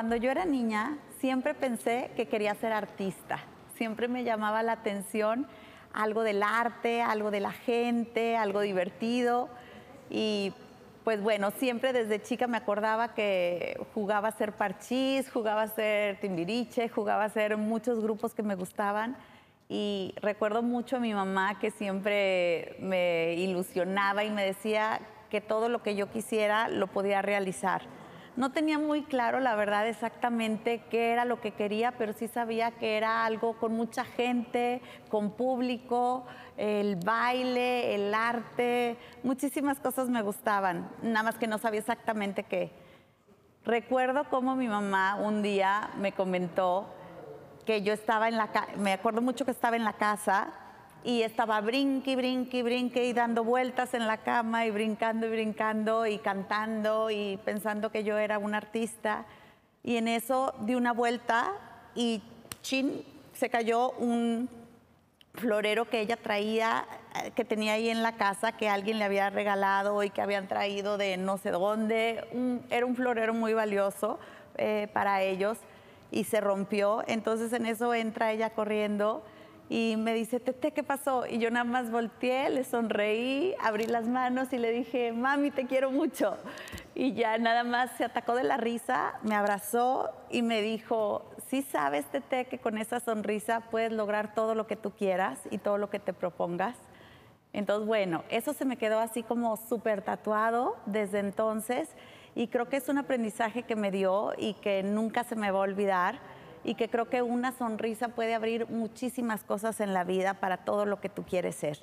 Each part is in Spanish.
Cuando yo era niña, siempre pensé que quería ser artista. Siempre me llamaba la atención algo del arte, algo de la gente, algo divertido. Y pues bueno, siempre desde chica me acordaba que jugaba a ser parchís, jugaba a ser timbiriche, jugaba a ser muchos grupos que me gustaban. Y recuerdo mucho a mi mamá que siempre me ilusionaba y me decía que todo lo que yo quisiera lo podía realizar. No tenía muy claro, la verdad, exactamente qué era lo que quería, pero sí sabía que era algo con mucha gente, con público, el baile, el arte, muchísimas cosas me gustaban, nada más que no sabía exactamente qué. Recuerdo cómo mi mamá un día me comentó que yo estaba en la me acuerdo mucho que estaba en la casa y estaba brinque, brinque, brinque y dando vueltas en la cama y brincando y brincando y cantando y pensando que yo era un artista. Y en eso di una vuelta y chin, se cayó un florero que ella traía, eh, que tenía ahí en la casa, que alguien le había regalado y que habían traído de no sé dónde. Era un florero muy valioso eh, para ellos y se rompió. Entonces en eso entra ella corriendo y me dice, Tete, ¿qué pasó? Y yo nada más volteé, le sonreí, abrí las manos y le dije, mami, te quiero mucho. Y ya nada más se atacó de la risa, me abrazó y me dijo, sí sabes, Tete, que con esa sonrisa puedes lograr todo lo que tú quieras y todo lo que te propongas. Entonces, bueno, eso se me quedó así como súper tatuado desde entonces y creo que es un aprendizaje que me dio y que nunca se me va a olvidar y que creo que una sonrisa puede abrir muchísimas cosas en la vida para todo lo que tú quieres ser.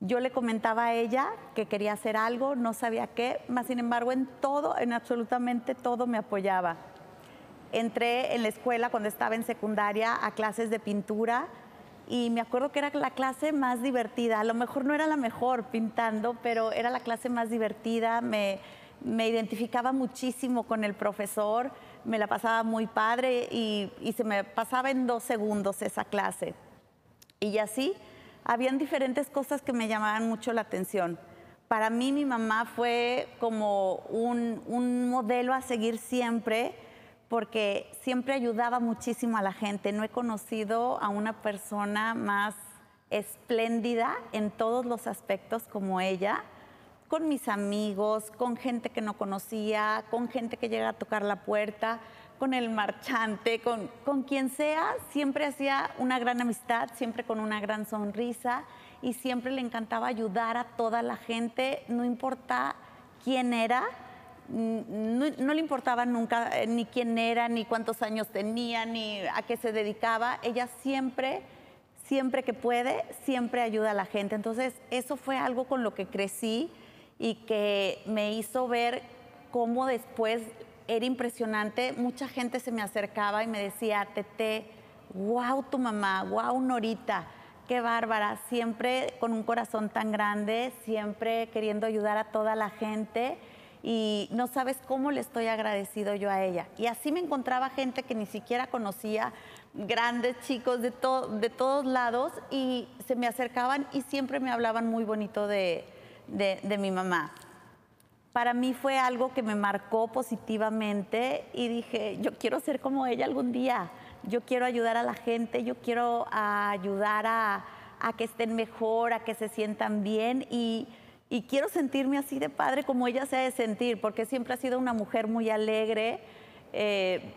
Yo le comentaba a ella que quería hacer algo, no sabía qué, más sin embargo en todo, en absolutamente todo me apoyaba. Entré en la escuela cuando estaba en secundaria a clases de pintura y me acuerdo que era la clase más divertida. A lo mejor no era la mejor pintando, pero era la clase más divertida. Me, me identificaba muchísimo con el profesor, me la pasaba muy padre y, se me pasaba en dos segundos esa clase. Y así, habían diferentes cosas que me llamaban mucho la atención. Para mí mi mamá fue como un, un modelo a seguir siempre, porque siempre ayudaba muchísimo a la gente. No he conocido a una persona más espléndida en todos los aspectos como ella, con mis amigos, con gente que no conocía, con gente que llega a tocar la puerta, con el marchante, con, con quien sea, siempre hacía una gran amistad, siempre con una gran sonrisa y siempre le encantaba ayudar a toda la gente, no importa quién era, mm, no, no le importaba nunca eh, ni quién era, ni cuántos años tenía, ni a qué se dedicaba, ella siempre siempre que puede, siempre ayuda a la gente. Entonces, eso fue algo con lo que crecí y que me hizo ver cómo después era impresionante. Mucha gente se me acercaba y me decía, Tete, wow tu mamá, wow Norita, qué bárbara, siempre con un corazón tan grande, siempre queriendo ayudar a toda la gente y no sabes cómo le estoy agradecido yo a ella. Y así me encontraba gente que ni siquiera conocía, grandes chicos de, to- de todos lados y se me acercaban y siempre me hablaban muy bonito de, de- mi mamá. Para mí fue algo que me marcó positivamente y dije, yo quiero ser como ella algún día, yo quiero ayudar a la gente, yo quiero ayudar a, que estén mejor, a que se sientan bien y, y quiero sentirme así de padre como ella se ha de sentir, porque siempre ha sido una mujer muy alegre, eh,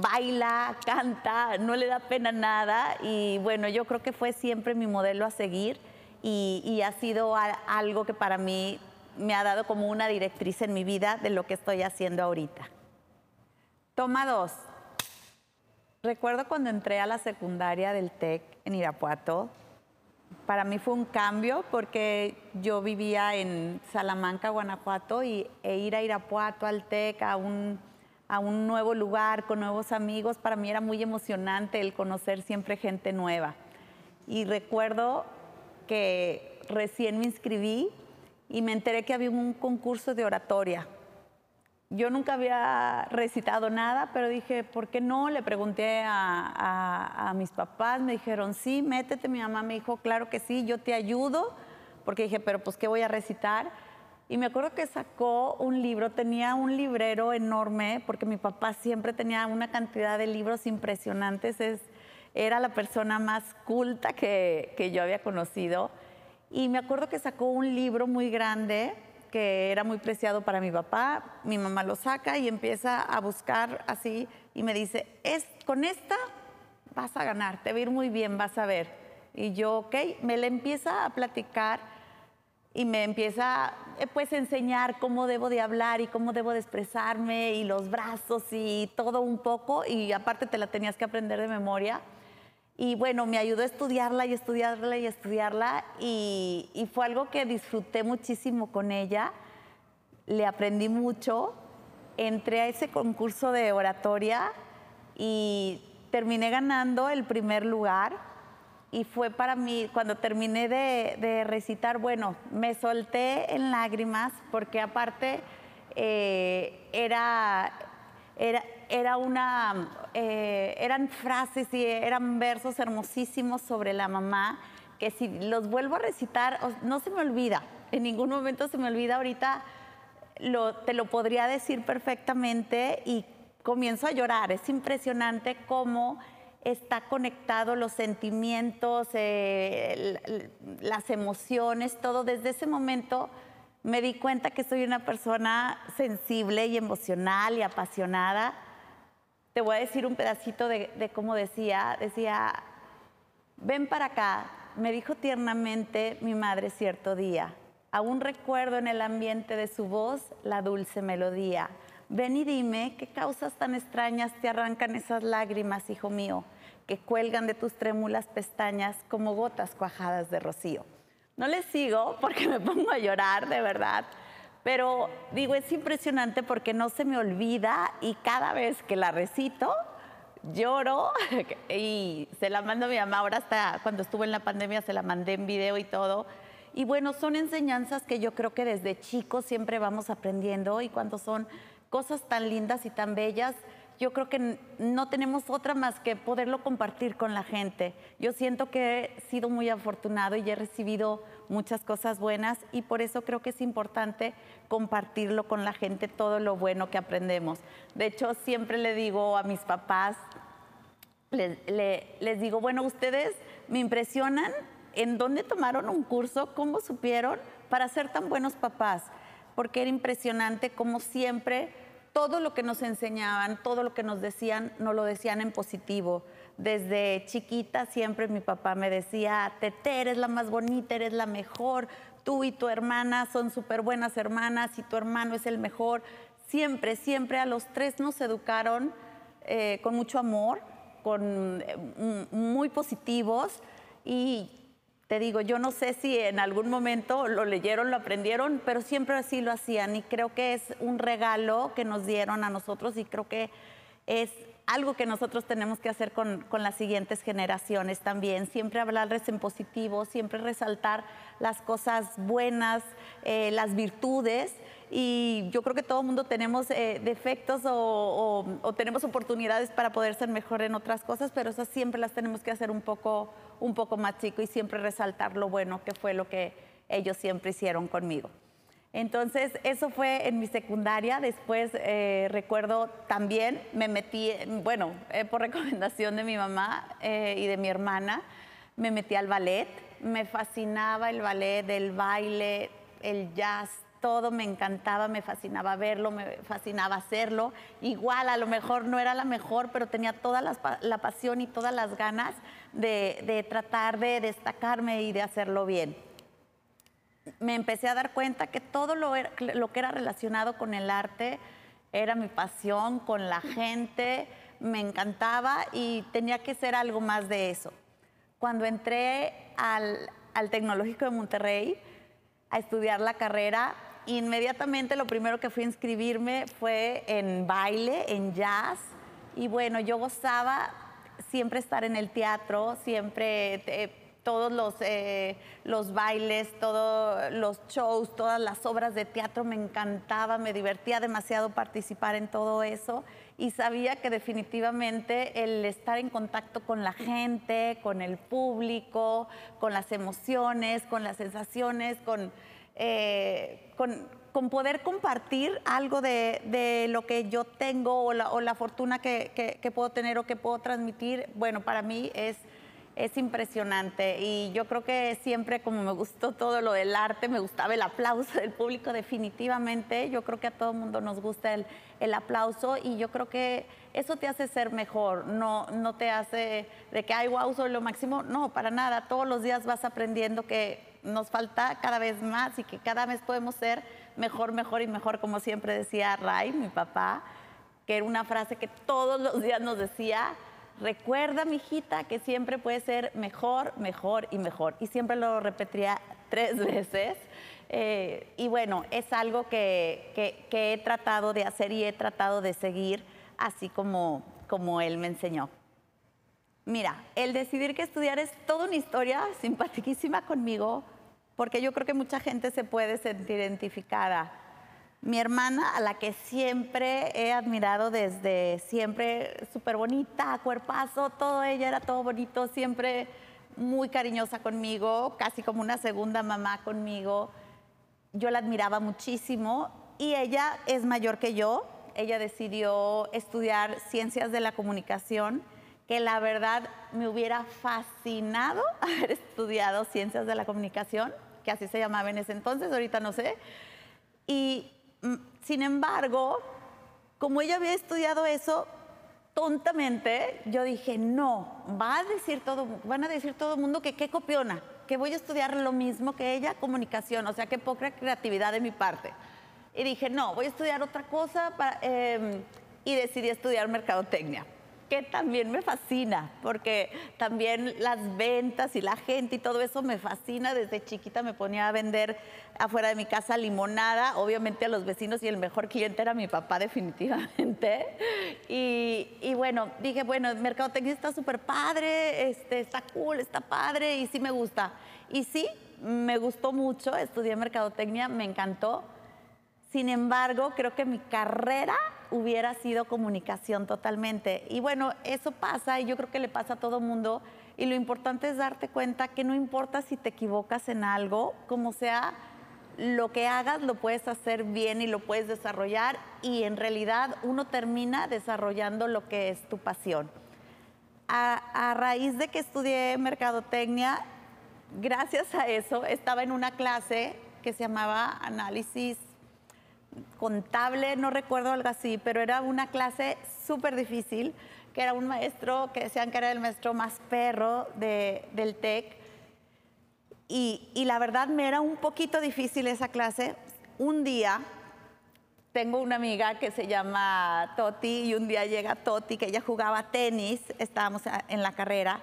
baila, canta, no le da pena nada y bueno, yo creo que fue siempre mi modelo a seguir y, ha sido algo que para mí me ha dado como una directriz en mi vida de lo que estoy haciendo ahorita. Toma dos. Recuerdo cuando entré a la secundaria del TEC en Irapuato, para mí fue un cambio porque yo vivía en Salamanca, Guanajuato, y, e ir a Irapuato, al TEC, a un, a un nuevo lugar con nuevos amigos, para mí era muy emocionante el conocer siempre gente nueva. Y recuerdo recién me inscribí y me enteré que había un concurso de oratoria yo nunca había recitado nada, pero dije, ¿por qué no? Le pregunté a, mis papás, me dijeron, sí, métete. Mi mamá me dijo, claro que sí, yo te ayudo, porque dije, pero pues, ¿qué voy a recitar? Y me acuerdo que sacó un libro, tenía un librero enorme, porque mi papá siempre tenía una cantidad de libros impresionantes, es, era la persona más culta que, que yo había conocido. Y me acuerdo que sacó un libro muy grande que era muy preciado para mi papá. Mi mamá lo saca y empieza a buscar así y me dice, es, con esta vas a ganar, te va a ir muy bien, vas a ver. Y yo, ok, me le empieza a platicar y me empieza eh, pues a enseñar cómo debo de hablar y cómo debo de expresarme y los brazos y todo un poco y aparte te la tenías que aprender de memoria. Y bueno, me ayudó a estudiarla y estudiarla y estudiarla y, fue algo que disfruté muchísimo con ella. Le aprendí mucho. Entré a ese concurso de oratoria y terminé ganando el primer lugar. Y fue para mí, cuando terminé de, recitar, bueno, me solté en lágrimas porque aparte eh, era, era, era una, eh, eran frases y eran versos hermosísimos sobre la mamá que si los vuelvo a recitar, no se me olvida, en ningún momento se me olvida, ahorita te lo podría decir perfectamente y comienzo a llorar. Es impresionante cómo está conectado los sentimientos, eh, las emociones, todo. Desde ese momento me di cuenta que soy una persona sensible y emocional y apasionada te voy a decir un pedacito de, cómo decía. Decía, ven para acá, me dijo tiernamente mi madre cierto día. Aún recuerdo en el ambiente de su voz la dulce melodía. Ven y dime qué causas tan extrañas te arrancan esas lágrimas, hijo mío, que cuelgan de tus trémulas pestañas como gotas cuajadas de rocío. No le sigo porque me pongo a llorar, de verdad. Pero digo, es impresionante porque no se me olvida y cada vez que la recito, lloro y se la mando a mi mamá. Ahora hasta cuando estuve en la pandemia se la mandé en video y todo. Y bueno, son enseñanzas que yo creo que desde chicos siempre vamos aprendiendo y cuando son cosas tan lindas y tan bellas, yo creo que no tenemos otra más que poderlo compartir con la gente. Yo siento que he sido muy afortunado y he recibido muchas cosas buenas y por eso creo que es importante compartirlo con la gente, todo lo bueno que aprendemos. De hecho, siempre le digo a mis papás, les, les digo, bueno, ustedes me impresionan en dónde tomaron un curso, cómo supieron para ser tan buenos papás, porque era impresionante como siempre todo lo que nos enseñaban, todo lo que nos decían, nos lo decían en positivo. Desde chiquita siempre mi papá me decía, Tete, eres la más bonita, eres la mejor, tú y tu hermana son súper buenas hermanas y tu hermano es el mejor. Siempre, siempre a los tres nos educaron eh, con mucho amor, con, eh, muy positivos y te digo, yo no sé si en algún momento lo leyeron, lo aprendieron, pero siempre así lo hacían y creo que es un regalo que nos dieron a nosotros y creo que es algo que nosotros tenemos que hacer con, las siguientes generaciones también, siempre hablarles en positivo, siempre resaltar las cosas buenas, eh, las virtudes y yo creo que todo el mundo tenemos eh, defectos o, tenemos oportunidades para poder ser mejor en otras cosas, pero esas siempre las tenemos que hacer un poco, un poco más chico y siempre resaltar lo bueno que fue lo que ellos siempre hicieron conmigo. Entonces, eso fue en mi secundaria. Después, eh, recuerdo también, me metí, bueno, eh, por recomendación de mi mamá y de mi hermana, me metí al ballet. Me fascinaba el ballet, el baile, el jazz, todo me encantaba, me fascinaba verlo, me fascinaba hacerlo. Igual, a lo mejor no era la mejor, pero tenía toda la, pasión y todas las ganas de, tratar de destacarme y de hacerlo bien. Me empecé a dar cuenta que todo lo, lo que era relacionado con el arte era mi pasión, con la gente, me encantaba y tenía que ser algo más de eso. Cuando entré al, al Tecnológico de Monterrey a estudiar la carrera. Inmediatamente lo primero que fui a inscribirme fue en baile, en jazz. Y bueno, yo gozaba siempre estar en el teatro, siempre eh, todos los, eh, los bailes, todos los shows, todas las obras de teatro me encantaba, me divertía demasiado participar en todo eso y sabía que definitivamente el estar en contacto con la gente, con el público, con las emociones, con las sensaciones, con, eh, con, poder compartir algo de, lo que yo tengo o la, fortuna que, puedo tener o que puedo transmitir, bueno, para mí es es impresionante. Y yo creo que siempre como me gustó todo lo del arte, me gustaba el aplauso del público definitivamente, yo creo que a todo el mundo nos gusta el, el, aplauso y yo creo que eso te hace ser mejor, no, no te hace de que, ay, wow, soy lo máximo, no, para nada, todos los días vas aprendiendo que nos falta cada vez más y que cada vez podemos ser mejor, mejor y mejor, como siempre decía Ray, mi papá, que era una frase que todos los días nos decía, recuerda, mijita, que siempre puede ser mejor, mejor y mejor. Y siempre lo repetiría tres veces. Eh, y bueno, es algo que, he tratado de hacer y he tratado de seguir así como, como él me enseñó. Mira, el decidir que estudiar es toda una historia simpaticísima conmigo, porque yo creo que mucha gente se puede sentir identificada mi hermana, a la que siempre he admirado desde siempre, súper bonita, cuerpazo, todo ella era todo bonito, siempre muy cariñosa conmigo, casi como una segunda mamá conmigo. Yo la admiraba muchísimo y ella es mayor que yo. Ella decidió estudiar ciencias de la comunicación, que la verdad me hubiera fascinado haber estudiado ciencias de la comunicación, que así se llamaba en ese entonces, ahorita no sé. Y Mm, sin embargo, como ella había estudiado eso, tontamente yo dije, no, va a decir todo, van a decir todo el mundo que qué copiona, que voy a estudiar lo mismo que ella, comunicación, o sea, qué poca creatividad de mi parte. Y dije, no, voy a estudiar otra cosa em, y decidí estudiar mercadotecnia que también me fascina, porque también las ventas y la gente y todo eso me fascina. Desde chiquita me ponía a vender afuera de mi casa limonada, obviamente a los vecinos y el mejor cliente era mi papá definitivamente. Y, bueno, dije, bueno, mercadotecnia está súper padre, este, está cool, está padre y sí me gusta. Y sí, me gustó mucho, estudié mercadotecnia, me encantó. Sin embargo, creo que mi carrera hubiera sido comunicación totalmente. Y bueno, eso pasa y yo creo que le pasa a todo mundo. Y lo importante es darte cuenta que no importa si te equivocas en algo, como sea, lo que hagas lo puedes hacer bien y lo puedes desarrollar y en realidad uno termina desarrollando lo que es tu pasión. A, raíz de que estudié mercadotecnia, gracias a eso estaba en una clase que se llamaba análisis contable, no recuerdo algo así, pero era una clase súper difícil, que era un maestro que decían que era el maestro más perro del TEC. Y, la verdad me era un poquito difícil esa clase. Un día tengo una amiga que se llama Toti y un día llega Toti, que ella jugaba tenis, estábamos en la carrera,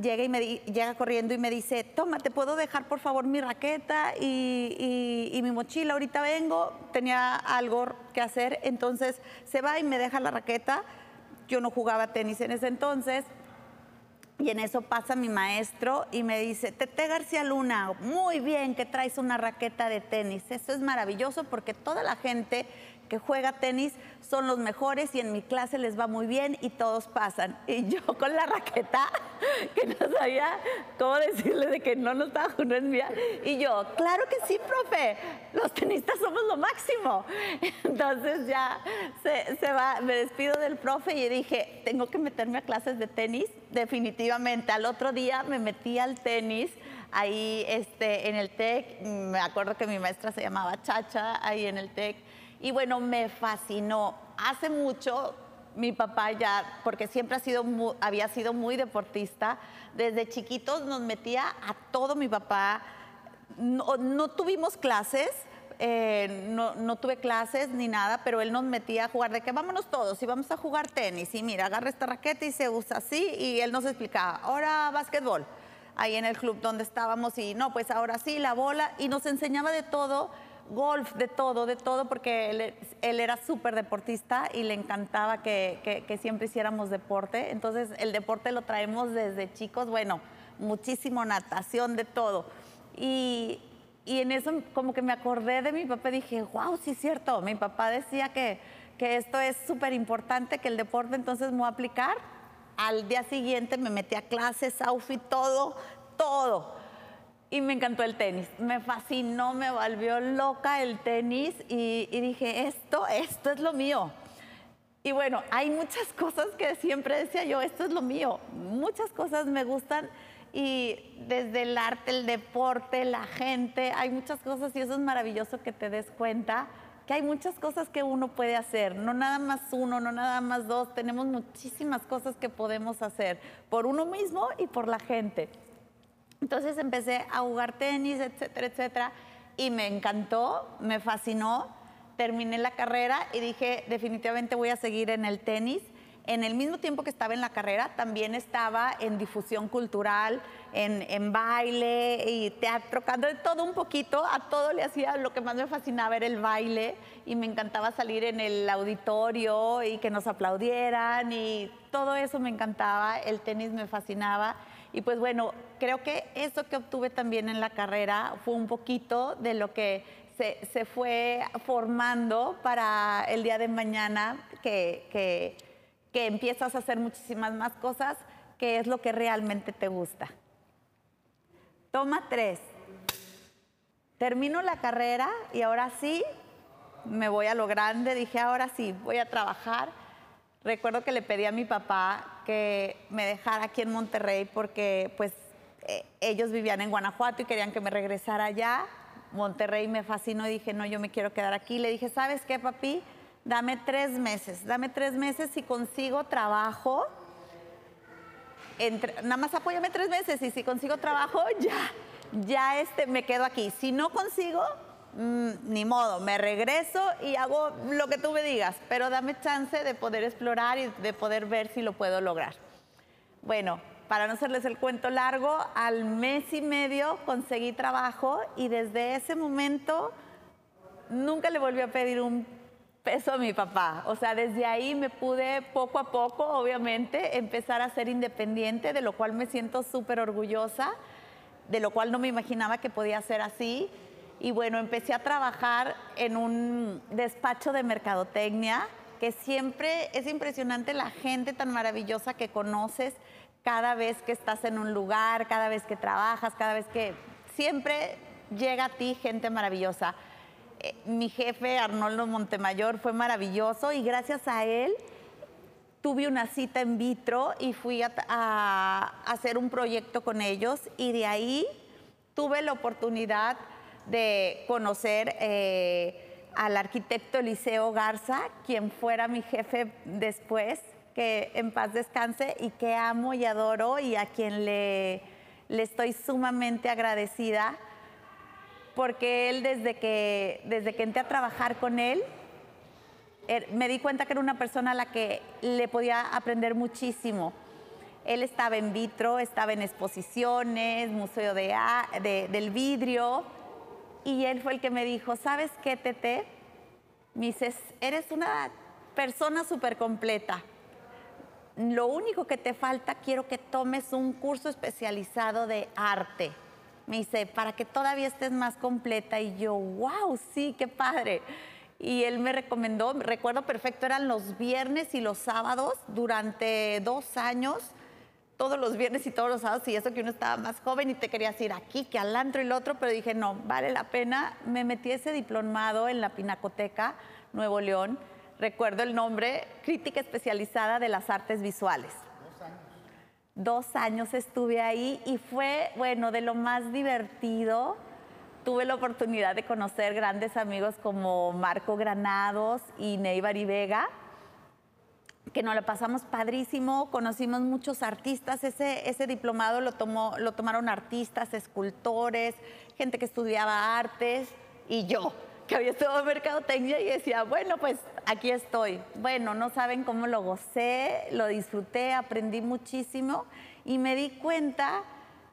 llega, y me, llega corriendo y me dice, toma, ¿te puedo dejar por favor mi raqueta y, mi mochila? Ahorita vengo, tenía algo que hacer, entonces se va y me deja la raqueta. Yo no jugaba tenis en ese entonces. Y en eso pasa mi maestro y me dice, Tete García Luna, muy bien que traes una raqueta de tenis. Eso es maravilloso porque toda la gente que juega tenis son los mejores y en mi clase les va muy bien y todos pasan. Y yo con la raqueta, que no sabía cómo decirle de que no, no estaba no es mía. Y yo, claro que sí, profe, los tenistas somos lo máximo. Entonces ya se, se va, me despido del profe y dije, tengo que meterme a clases de tenis, definitivamente. Al otro día me metí al tenis ahí este, en el TEC, me acuerdo que mi maestra se llamaba Chacha, ahí en el TEC, y bueno, me fascinó. Hace mucho mi papá ya, porque siempre ha sido había sido muy deportista, desde chiquitos nos metía a todo mi papá. No, tuvimos clases, eh, no, tuve clases ni nada, pero él nos metía a jugar de que vámonos todos y vamos a jugar tenis. Y mira, agarra esta raqueta y se usa así y él nos explicaba, ahora básquetbol ahí en el club donde estábamos y no, pues ahora sí, la bola, y nos enseñaba de todo, golf, de todo, de todo, porque él, era súper deportista y le encantaba que, siempre hiciéramos deporte. Entonces el deporte lo traemos desde chicos, bueno, muchísimo natación, de todo. Y, y en eso como que me acordé de mi papá y dije, wow, sí es cierto, mi papá decía que, que esto es súper importante, que el deporte entonces me voy a aplicar. Al día siguiente me metí a clases, outfit, todo, todo. Y me encantó el tenis, me fascinó, me volvió loca el tenis y, y dije, esto, esto es lo mío. Y bueno, hay muchas cosas que siempre decía yo, esto es lo mío, muchas cosas me gustan y desde el arte, el deporte, la gente, hay muchas cosas y eso es maravilloso que te des cuenta que hay muchas cosas que uno puede hacer, no nada más uno, no nada más dos, tenemos muchísimas cosas que podemos hacer por uno mismo y por la gente. Entonces empecé a jugar tenis, etcétera, etcétera, y me encantó, me fascinó, terminé la carrera y dije, definitivamente voy a seguir en el tenis en el mismo tiempo que estaba en la carrera, también estaba en difusión cultural, en, baile y teatro, de todo un poquito. A todo le hacía, lo que más me fascinaba era el baile y me encantaba salir en el auditorio y que nos aplaudieran y todo eso me encantaba. El tenis me fascinaba. Y pues bueno, creo que eso que obtuve también en la carrera fue un poquito de lo que se, fue formando para el día de mañana que que empiezas a hacer muchísimas más cosas, que es lo que realmente te gusta. Toma tres. Termino la carrera y ahora sí me voy a lo grande. Dije, ahora sí, voy a trabajar. Recuerdo que le pedí a mi papá que me dejara aquí en Monterrey porque pues eh, ellos vivían en Guanajuato y querían que me regresara allá. Monterrey me fascinó y dije, no, yo me quiero quedar aquí. Le dije, ¿sabes qué, papi? dame tres meses, dame tres meses si consigo trabajo. nada más apóyame tres meses y si consigo trabajo, ya, ya este, me quedo aquí. Si no consigo, mm, ni modo, me regreso y hago lo que tú me digas, pero dame chance de poder explorar y de poder ver si lo puedo lograr. Bueno, para no hacerles el cuento largo, al mes y medio conseguí trabajo y desde ese momento nunca le volví a pedir un peso a mi papá. O sea, desde ahí me pude poco a poco, obviamente, empezar a ser independiente, de lo cual me siento súper orgullosa, de lo cual no me imaginaba que podía ser así. Y bueno, empecé a trabajar en un despacho de mercadotecnia, que siempre es impresionante la gente tan maravillosa que conoces cada vez que estás en un lugar, cada vez que trabajas, cada vez que siempre llega a ti gente maravillosa. Eh, mi jefe Arnoldo Montemayor fue maravilloso y gracias a él tuve una cita en vitro y fui a, hacer un proyecto con ellos y de ahí tuve la oportunidad de conocer eh, al arquitecto Eliseo Garza, quien fuera mi jefe después, que en paz descanse y que amo y adoro y a quien le, estoy sumamente agradecida porque él desde que, desde que entré a trabajar con él, er, me di cuenta que era una persona a la que le podía aprender muchísimo. Él estaba en vitro, estaba en exposiciones, museo de, del vidrio, y él fue el que me dijo, ¿sabes qué, Tete? Me dices, eres una persona súper completa. Lo único que te falta, quiero que tomes un curso especializado de arte me dice, para que todavía estés más completa. Y yo, wow, sí, qué padre. Y él me recomendó, recuerdo perfecto, eran los viernes y los sábados durante dos años, todos los viernes y todos los sábados, y eso que uno estaba más joven y te querías ir aquí, que al antro y el otro, pero dije, no, vale la pena. Me metí ese diplomado en la Pinacoteca Nuevo León. Recuerdo el nombre, Crítica Especializada de las Artes Visuales. Dos años estuve ahí y fue, bueno, de lo más divertido. Tuve la oportunidad de conocer grandes amigos como Marco Granados y y Vega, que nos la pasamos padrísimo, conocimos muchos artistas, ese, ese diplomado lo, tomó, lo tomaron artistas, escultores, gente que estudiaba artes y yo, que había estudiado mercadotecnia y decía, bueno, pues aquí estoy. Bueno, no saben cómo lo gocé, lo disfruté, aprendí muchísimo y me di cuenta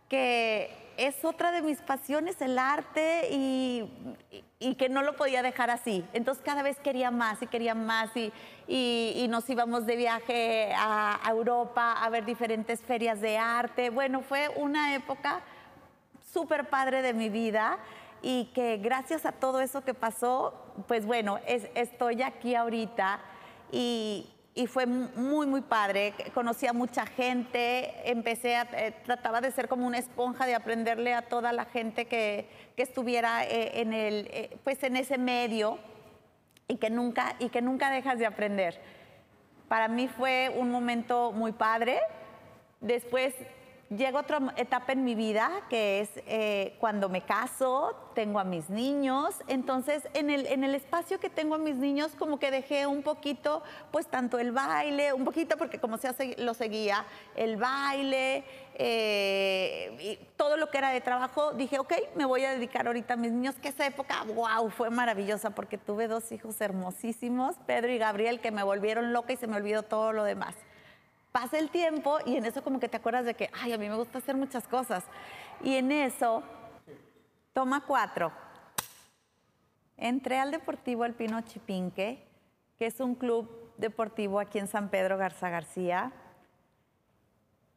que es otra de mis pasiones, el arte, y, y, que no lo podía dejar así. Entonces cada vez quería más y quería más, y, y nos íbamos de viaje a, Europa a ver diferentes ferias de arte. Bueno, fue una época súper padre de mi vida y que gracias a todo eso que pasó, pues bueno, estoy aquí ahorita y, fue muy, muy padre. Conocí a mucha gente, empecé a, eh, trataba de ser como una esponja, de aprenderle a toda la gente que, estuviera eh, en, el, eh, pues en ese medio y que, nunca, y que nunca dejas de aprender. Para mí fue un momento muy padre. Después llega otra etapa en mi vida, que es eh, cuando me caso, tengo a mis niños. Entonces, en el, en el espacio que tengo a mis niños, como que dejé un poquito, pues tanto el baile, un poquito, porque como se lo seguía, el baile, eh, y todo lo que era de trabajo, dije, ok, me voy a dedicar ahorita a mis niños, que esa época, wow, fue maravillosa, porque tuve dos hijos hermosísimos, Pedro y Gabriel, que me volvieron loca y se me olvidó todo lo demás pasa el tiempo y en eso como que te acuerdas de que, ay, a mí me gusta hacer muchas cosas. Y en eso, toma cuatro. Entré al Deportivo Alpino Chipinque, que es un club deportivo aquí en San Pedro Garza García.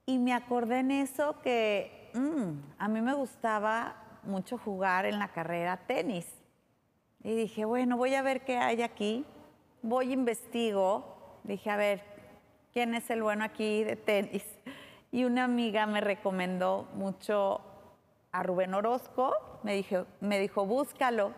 Y me acordé en eso que mm, a mí me gustaba mucho jugar en la carrera tenis. Y dije, bueno, voy a ver qué hay aquí. Voy, investigo. Dije, a ver, quién es el bueno aquí de tenis. Y una amiga me recomendó mucho a Rubén Orozco, me dijo, me dijo, búscalo.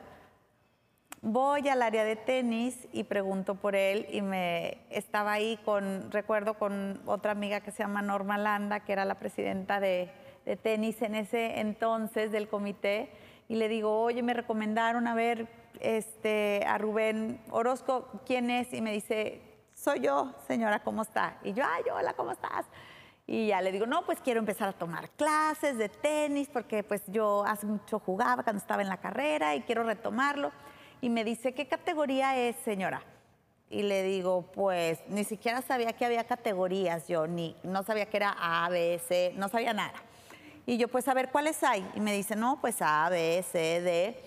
Voy al área de tenis y pregunto por él y me estaba ahí con, recuerdo con otra amiga que se llama Norma Landa, que era la presidenta de, de tenis en ese entonces del comité, y le digo, oye, me recomendaron a ver este, a Rubén Orozco, ¿quién es? Y me dice, soy yo, señora, ¿cómo está? Y yo, ay, hola, ¿cómo estás? Y ya le digo, no, pues quiero empezar a tomar clases de tenis porque pues yo hace mucho jugaba cuando estaba en la carrera y quiero retomarlo. Y me dice, ¿qué categoría es, señora? Y le digo, pues ni siquiera sabía que había categorías yo, ni no sabía que era A, B, C, no sabía nada. Y yo, pues a ver, ¿cuáles hay? Y me dice, no, pues A, B, C, D.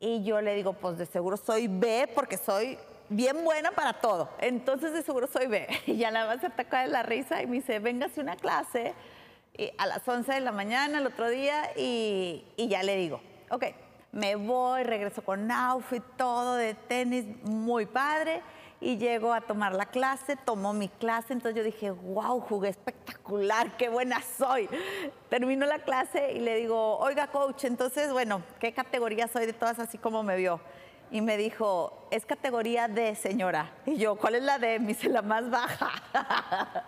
Y yo le digo, pues de seguro soy B porque soy bien buena para todo. Entonces de seguro soy B. Y ya nada más se ataca de la risa y me dice, véngase una clase a las 11 de la mañana el otro día y, ya le digo, ok, me voy, regreso con outfit, todo de tenis, muy padre. Y llego a tomar la clase, tomó mi clase, entonces yo dije, wow, jugué espectacular, qué buena soy. Termino la clase y le digo, oiga, coach, entonces, bueno, ¿qué categoría soy de todas así como me vio? Y me dijo, es categoría D, señora. Y yo, ¿cuál es la D? Me dice, la más baja.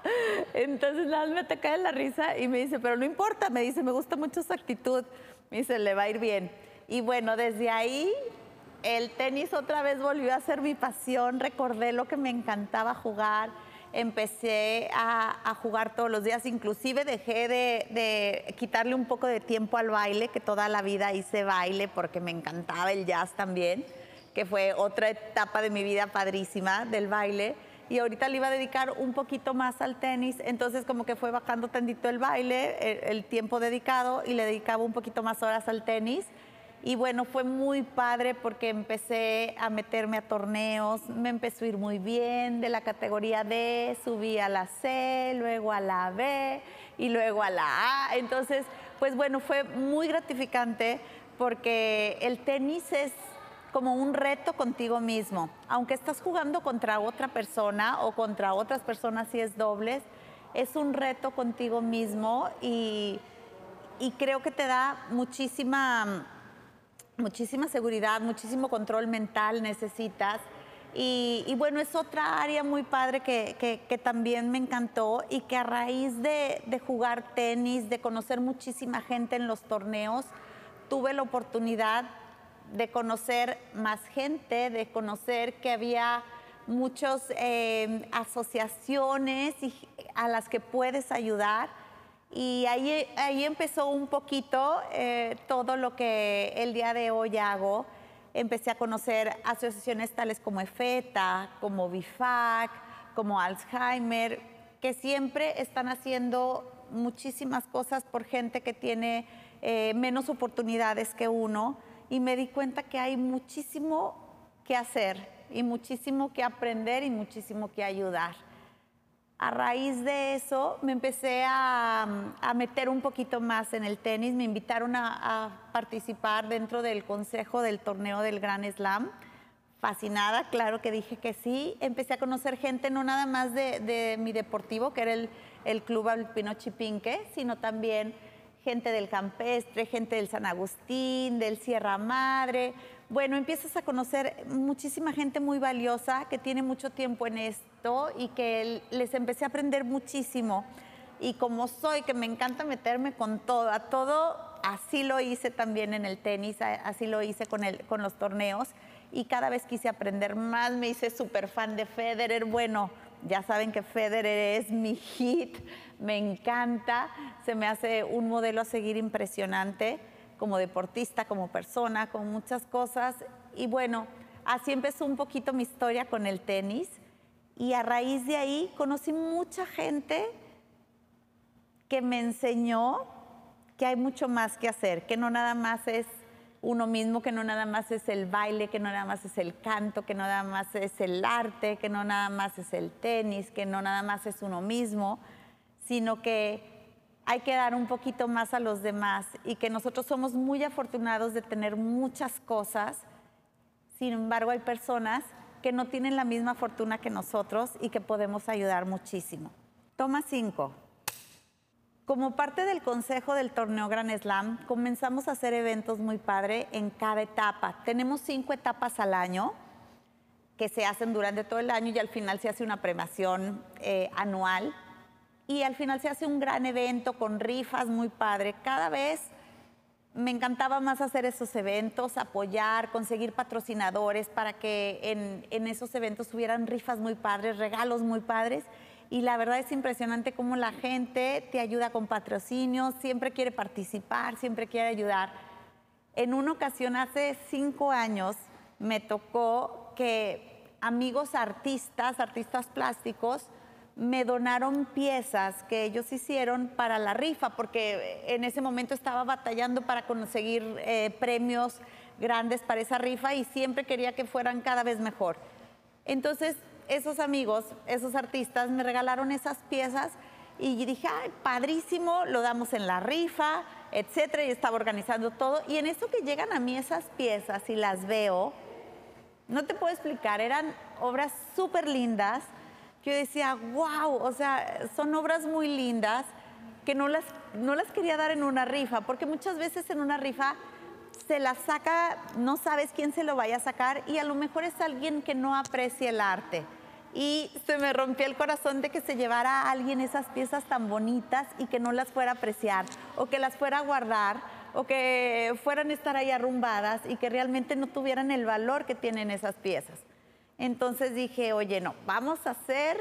Entonces nada me te cae la risa y me dice, pero no importa, me dice, me gusta mucho su actitud. Me dice, le va a ir bien. Y bueno, desde ahí el tenis otra vez volvió a ser mi pasión, recordé lo que me encantaba jugar, empecé a, jugar todos los días, inclusive dejé de, de, quitarle un poco de tiempo al baile, que toda la vida hice baile porque me encantaba el jazz también que fue otra etapa de mi vida padrísima del baile. Y ahorita le iba a dedicar un poquito más al tenis, entonces como que fue bajando tendito el baile, el, tiempo dedicado, y le dedicaba un poquito más horas al tenis. Y bueno, fue muy padre porque empecé a meterme a torneos, me empezó a ir muy bien, de la categoría D subí a la C, luego a la B y luego a la A. Entonces, pues bueno, fue muy gratificante porque el tenis es como un reto contigo mismo. Aunque estás jugando contra otra persona o contra otras personas si es dobles, es un reto contigo mismo y, creo que te da muchísima, muchísima seguridad, muchísimo control mental necesitas. Y, bueno, es otra área muy padre que, también me encantó y que a raíz de, de jugar tenis, de conocer muchísima gente en los torneos, tuve la oportunidad de conocer más gente, de conocer que había muchas eh, asociaciones a las que puedes ayudar. Y ahí, ahí empezó un poquito eh, todo lo que el día de hoy hago. Empecé a conocer asociaciones tales como EFETA, como BIFAC, como Alzheimer, que siempre están haciendo muchísimas cosas por gente que tiene eh, menos oportunidades que uno y me di cuenta que hay muchísimo que hacer y muchísimo que aprender y muchísimo que ayudar. A raíz de eso me empecé a, meter un poquito más en el tenis, me invitaron a, participar dentro del consejo del torneo del Gran Slam. Fascinada, claro que dije que sí. Empecé a conocer gente no nada más de, mi deportivo, que era el, el Club Alpino Chipinque, sino también gente del Campestre, gente del San Agustín, del Sierra Madre, bueno, empiezas a conocer muchísima gente muy valiosa que tiene mucho tiempo en esto y que les empecé a aprender muchísimo. Y como soy, que me encanta meterme con todo, a todo, así lo hice también en el tenis, así lo hice con, el, con los torneos. Y cada vez quise aprender más, me hice súper fan de Federer. Bueno, ya saben que Federer es mi hit, me encanta, se me hace un modelo a seguir impresionante como deportista, como persona, con muchas cosas. Y bueno, así empezó un poquito mi historia con el tenis. Y a raíz de ahí conocí mucha gente que me enseñó que hay mucho más que hacer, que no nada más es uno mismo, que no nada más es el baile, que no nada más es el canto, que no nada más es el arte, que no nada más es el tenis, que no nada más es uno mismo, sino que hay que dar un poquito más a los demás y que nosotros somos muy afortunados de tener muchas cosas. Sin embargo, hay personas que no tienen la misma fortuna que nosotros y que podemos ayudar muchísimo. Toma 5. Como parte del consejo del torneo Gran Slam, comenzamos a hacer eventos muy padre en cada etapa. Tenemos cinco etapas al año que se hacen durante todo el año y al final se hace una premiación eh, anual y al final se hace un gran evento con rifas muy padre. Cada vez me encantaba más hacer esos eventos, apoyar, conseguir patrocinadores para que en, en, esos eventos hubieran rifas muy padres, regalos muy padres. Y la verdad es impresionante cómo la gente te ayuda con patrocinios, siempre quiere participar, siempre quiere ayudar. En una ocasión, hace cinco años, me tocó que amigos artistas, artistas plásticos, me donaron piezas que ellos hicieron para la rifa, porque en ese momento estaba batallando para conseguir eh, premios grandes para esa rifa y siempre quería que fueran cada vez mejor. Entonces, esos amigos, esos artistas me regalaron esas piezas y dije, ay, padrísimo, lo damos en la rifa, etcétera, y estaba organizando todo. Y en eso que llegan a mí esas piezas y las veo, no te puedo explicar, eran obras súper lindas que yo decía, wow, o sea, son obras muy lindas que no las, no las quería dar en una rifa, porque muchas veces en una rifa se las saca, no sabes quién se lo vaya a sacar y a lo mejor es alguien que no aprecia el arte. Y se me rompió el corazón de que se llevara a alguien esas piezas tan bonitas y que no las fuera a apreciar o que las fuera a guardar o que fueran a estar ahí arrumbadas y que realmente no tuvieran el valor que tienen esas piezas. Entonces dije, oye, no, vamos a hacer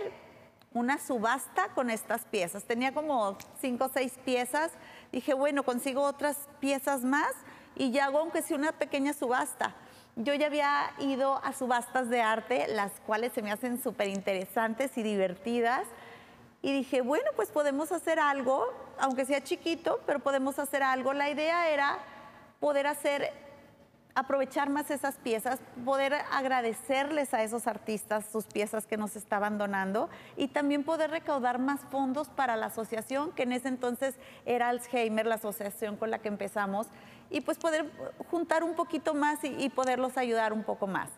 una subasta con estas piezas. Tenía como cinco o seis piezas. Dije, bueno, consigo otras piezas más y ya hago aunque sea una pequeña subasta. Yo ya había ido a subastas de arte, las cuales se me hacen súper interesantes y divertidas. Y dije, bueno, pues podemos hacer algo, aunque sea chiquito, pero podemos hacer algo. La idea era poder hacer aprovechar más esas piezas, poder agradecerles a esos artistas sus piezas que nos estaban donando y también poder recaudar más fondos para la asociación, que en ese entonces era Alzheimer, la asociación con la que empezamos, y pues poder juntar un poquito más y, poderlos ayudar un poco más.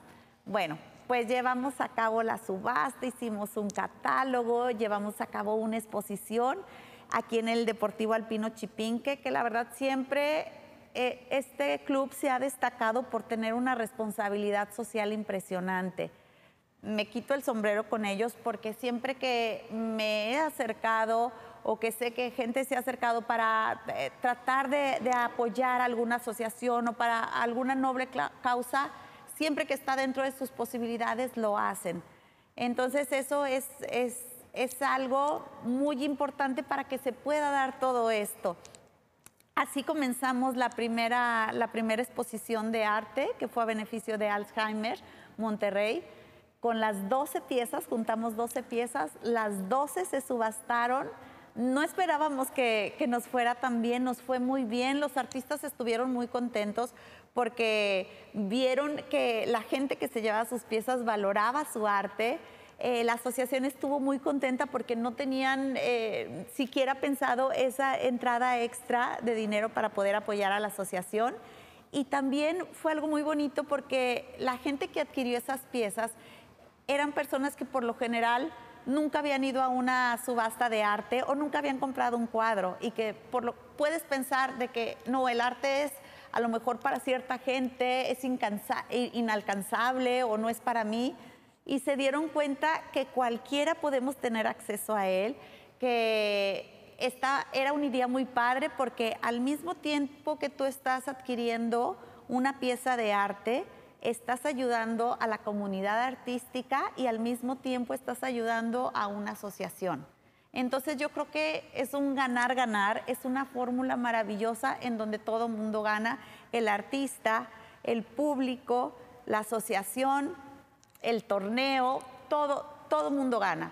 Bueno, pues llevamos a cabo la subasta, hicimos un catálogo, llevamos a cabo una exposición aquí en el Deportivo Alpino Chipinque, que la verdad siempre eh, este club se ha destacado por tener una responsabilidad social impresionante. Me quito el sombrero con ellos porque siempre que me he acercado o que sé que gente se ha acercado para eh, tratar de, apoyar alguna asociación o para alguna noble causa, siempre que está dentro de sus posibilidades lo hacen. Entonces eso es, es algo muy importante para que se pueda dar todo esto. Así comenzamos la primera, la primera exposición de arte, que fue a beneficio de Alzheimer, Monterrey. Con las 12 piezas, juntamos 12 piezas, las 12 se subastaron no esperábamos que, que, nos fuera tan bien, nos fue muy bien, los artistas estuvieron muy contentos porque vieron que la gente que se llevaba sus piezas valoraba su arte. Eh, la asociación estuvo muy contenta porque no tenían eh, siquiera pensado esa entrada extra de dinero para poder apoyar a la asociación. Y también fue algo muy bonito porque la gente que adquirió esas piezas eran personas que por lo general nunca habían ido a una subasta de arte o nunca habían comprado un cuadro y que por lo puedes pensar de que no, el arte es a lo mejor para cierta gente, es inalcanzable o no es para mí. Y se dieron cuenta que cualquiera podemos tener acceso a él, que esta era un día muy padre porque al mismo tiempo que tú estás adquiriendo una pieza de arte, estás ayudando a la comunidad artística y al mismo tiempo estás ayudando a una asociación. Entonces yo creo que es un ganar-ganar, es una fórmula maravillosa en donde todo mundo gana, el artista, el público, la asociación, el torneo, todo, todo mundo gana.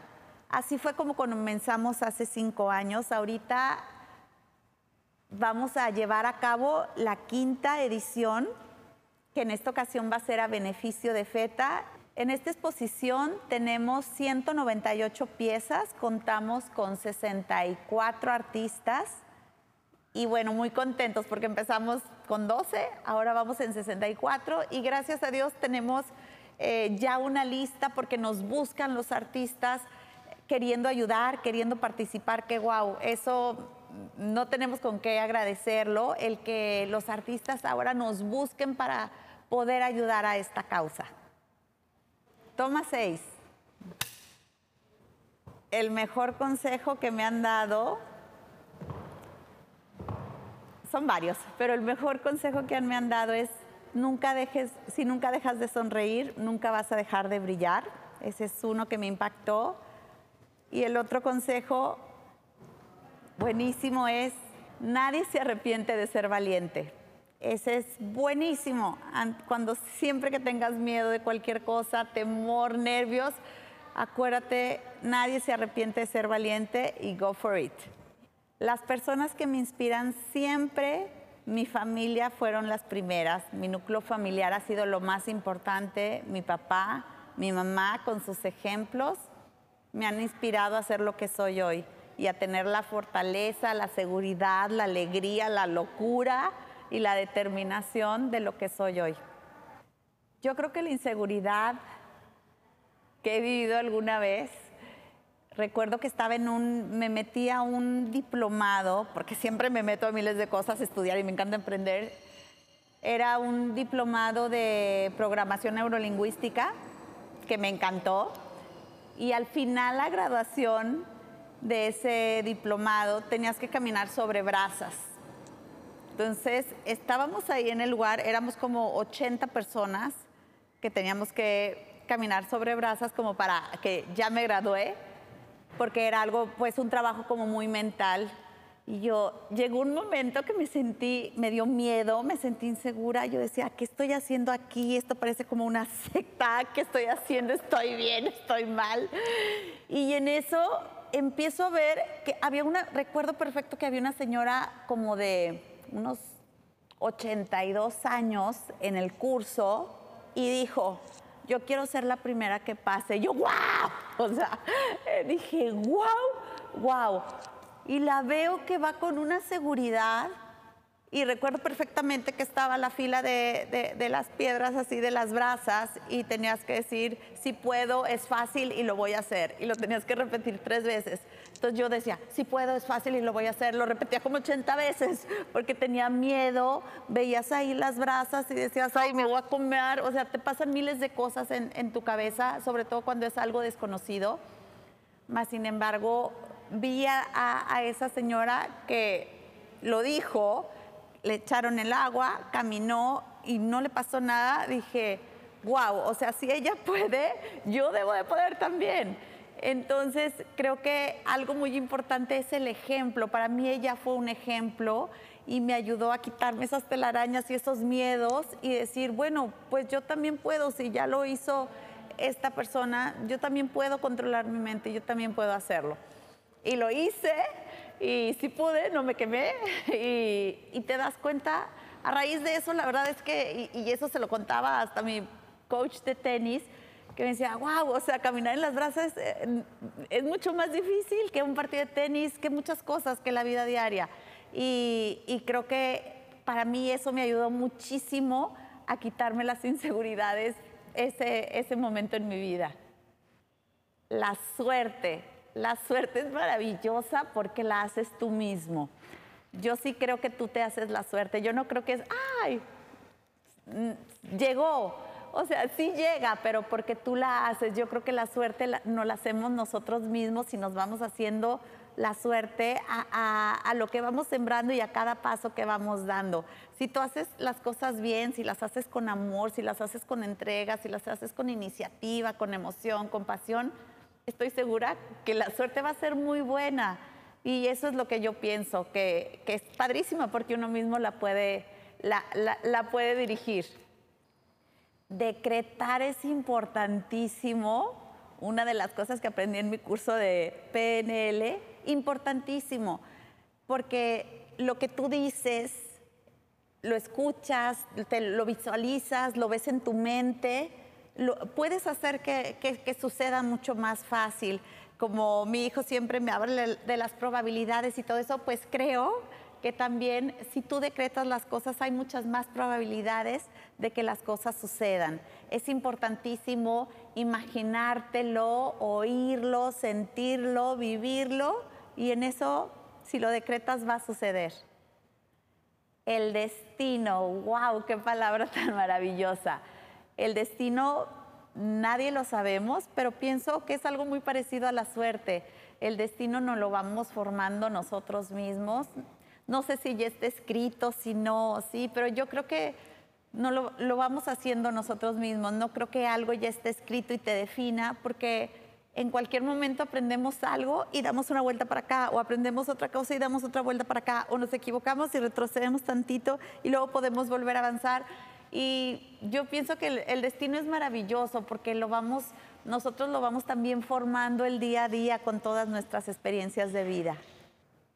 Así fue como comenzamos hace cinco años. Ahorita vamos a llevar a cabo la quinta edición que en esta ocasión va a ser a beneficio de FETA. En esta exposición tenemos 198 piezas, contamos con 64 artistas y bueno, muy contentos porque empezamos con 12, ahora vamos en 64 y gracias a Dios tenemos eh, ya una lista porque nos buscan los artistas queriendo ayudar, queriendo participar, que wow, eso no tenemos con qué agradecerlo, el que los artistas ahora nos busquen para poder ayudar a esta causa. Toma seis. El mejor consejo que me han dado, son varios, pero el mejor consejo que me han dado es nunca dejes, si nunca dejas de sonreír, nunca vas a dejar de brillar. Ese es uno que me impactó. Y el otro consejo buenísimo es, nadie se arrepiente de ser valiente. Ese es buenísimo. Cuando siempre que tengas miedo de cualquier cosa, temor, nervios, acuérdate, nadie se arrepiente de ser valiente y go for it. Las personas que me inspiran siempre, mi familia fueron las primeras. Mi núcleo familiar ha sido lo más importante. Mi papá, mi mamá, con sus ejemplos, me han inspirado a ser lo que soy hoy y a tener la fortaleza, la seguridad, la alegría, la locura y la determinación de lo que soy hoy. Yo creo que la inseguridad que he vivido alguna vez, recuerdo que estaba en un, me metí a un diplomado, porque siempre me meto a miles de cosas a estudiar y me encanta emprender. Era un diplomado de programación neurolingüística que me encantó. Y al final la graduación de ese diplomado tenías que caminar sobre brasas entonces, estábamos ahí en el lugar, éramos como 80 personas que teníamos que caminar sobre brasas como para que ya me gradué, porque era algo, pues un trabajo como muy mental. Y yo, llegó un momento que me sentí, me dio miedo, me sentí insegura. Yo decía, ¿qué estoy haciendo aquí? Esto parece como una secta. ¿Qué estoy haciendo? ¿Estoy bien? ¿Estoy mal? Y en eso empiezo a ver que había una, recuerdo perfecto que había una señora como de unos 82 años en el curso y dijo, yo quiero ser la primera que pase. Yo, wow, o sea, eh, dije, wow, wow. Y la veo que va con una seguridad y recuerdo perfectamente que estaba la fila de, las piedras así de las brasas y tenías que decir, si puedo, es fácil y lo voy a hacer. Y lo tenías que repetir tres veces. Entonces yo decía, si puedo, es fácil y lo voy a hacer. Lo repetía como 80 veces porque tenía miedo. Veías ahí las brasas y decías, ay, me voy a comer. O sea, te pasan miles de cosas en, tu cabeza, sobre todo cuando es algo desconocido. Más sin embargo, vi a esa señora que lo dijo le echaron el agua, caminó y no le pasó nada, dije, wow, o sea, si ella puede, yo debo de poder también. Entonces, creo que algo muy importante es el ejemplo. Para mí ella fue un ejemplo y me ayudó a quitarme esas telarañas y esos miedos y decir, bueno, pues yo también puedo, si ya lo hizo esta persona, yo también puedo controlar mi mente, yo también puedo hacerlo. Y lo hice y sí pude, no me quemé y, te das cuenta, a raíz de eso, la verdad es que, y, y, eso se lo contaba hasta mi coach de tenis, que me decía, wow, o sea, caminar en las brasas eh, es mucho más difícil que un partido de tenis, que muchas cosas, que la vida diaria. Y, y creo que para mí eso me ayudó muchísimo a quitarme las inseguridades ese, ese momento en mi vida. La suerte, la suerte es maravillosa porque la haces tú mismo. Yo sí creo que tú te haces la suerte. Yo no creo que es, ay, mm, llegó. O sea, sí llega, pero porque tú la haces. Yo creo que la suerte no la hacemos nosotros mismos y nos vamos haciendo la suerte a, lo que vamos sembrando y a cada paso que vamos dando. Si tú haces las cosas bien, si las haces con amor, si las haces con entrega, si las haces con iniciativa, con emoción, con pasión, estoy segura que la suerte va a ser muy buena. Y eso es lo que yo pienso, que, es padrísima porque uno mismo la puede, la, puede dirigir. Decretar es importantísimo. Una de las cosas que aprendí en mi curso de PNL, importantísimo, porque lo que tú dices, lo escuchas, te, lo visualizas, lo ves en tu mente, puedes hacer que, suceda mucho más fácil. Como mi hijo siempre me habla de las probabilidades y todo eso, pues creo que también si tú decretas las cosas hay muchas más probabilidades de que las cosas sucedan. Es importantísimo imaginártelo, oírlo, sentirlo, vivirlo y en eso, si lo decretas, va a suceder. El destino, wow, qué palabra tan maravillosa. El destino nadie lo sabemos, pero pienso que es algo muy parecido a la suerte. El destino nos lo vamos formando nosotros mismos. No sé si ya está escrito, si no, sí, pero yo creo que no lo, lo vamos haciendo nosotros mismos. No creo que algo ya esté escrito y te defina, porque en cualquier momento aprendemos algo y damos una vuelta para acá, o aprendemos otra cosa y damos otra vuelta para acá, o nos equivocamos y retrocedemos tantito y luego podemos volver a avanzar. Y yo pienso que el, destino es maravilloso porque lo vamos, nosotros lo vamos también formando el día a día con todas nuestras experiencias de vida.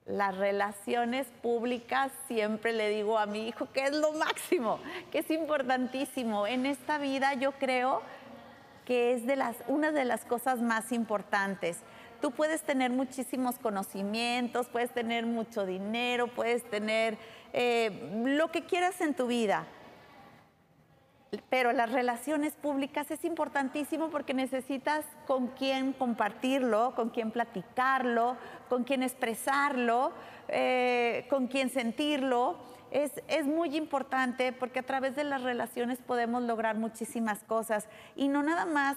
Las relaciones públicas, siempre le digo a mi hijo que es lo máximo, que es importantísimo. En esta vida yo creo que es de las, una de las cosas más importantes. Tú puedes tener muchísimos conocimientos, puedes tener mucho dinero, puedes tener eh, lo que quieras en tu vida, pero las relaciones públicas es importantísimo porque necesitas con quién compartirlo, con quién platicarlo, con quién expresarlo, eh, con quién sentirlo. Es, muy importante porque a través de las relaciones podemos lograr muchísimas cosas. Y no nada más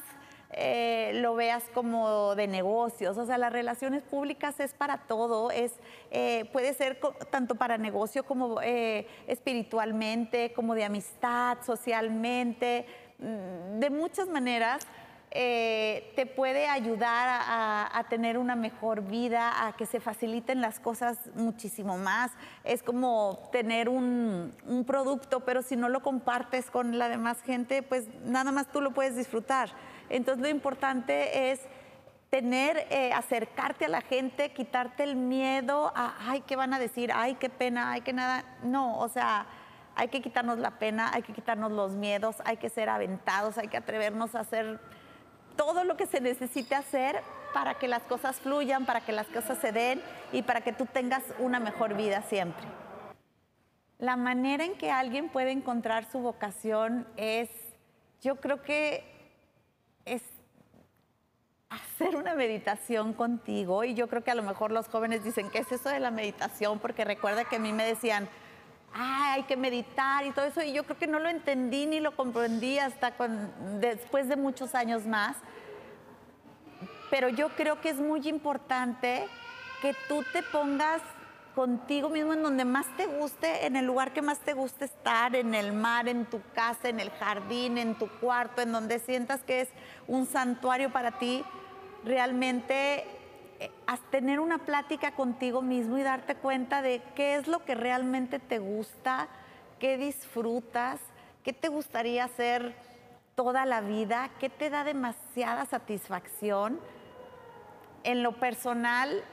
eh, lo veas como de negocios. O sea, las relaciones públicas es para todo, es, eh, puede ser tanto para negocio como eh, espiritualmente, como de amistad, socialmente, mm, de muchas maneras. Te puede ayudar a, tener una mejor vida, a que se faciliten las cosas muchísimo más. Es como tener un, producto, pero si no lo compartes con la demás gente, pues nada más tú lo puedes disfrutar. Entonces lo importante es tener, eh, acercarte a la gente, quitarte el miedo a, ay, ¿qué van a decir? Ay, qué pena, ay, qué nada. No, o sea, hay que quitarnos la pena, hay que quitarnos los miedos, hay que ser aventados, hay que atrevernos a hacer todo lo que se necesite hacer para que las cosas fluyan, para que las cosas se den y para que tú tengas una mejor vida siempre. La manera en que alguien puede encontrar su vocación es, yo creo que hacer una meditación contigo y yo creo que a lo mejor los jóvenes dicen, ¿qué es eso de la meditación? Porque recuerda que a mí me decían, hay que meditar y todo eso, y yo creo que no lo entendí ni lo comprendí hasta después de muchos años más. Pero yo creo que es muy importante que tú te pongas contigo mismo en donde más te guste, en el lugar que más te guste estar, en el mar, en tu casa, en el jardín, en tu cuarto, en donde sientas que es un santuario para ti, realmente eh, tener una plática contigo mismo y darte cuenta de qué es lo que realmente te gusta, qué disfrutas, qué te gustaría hacer toda la vida, qué te da demasiada satisfacción. En lo personal,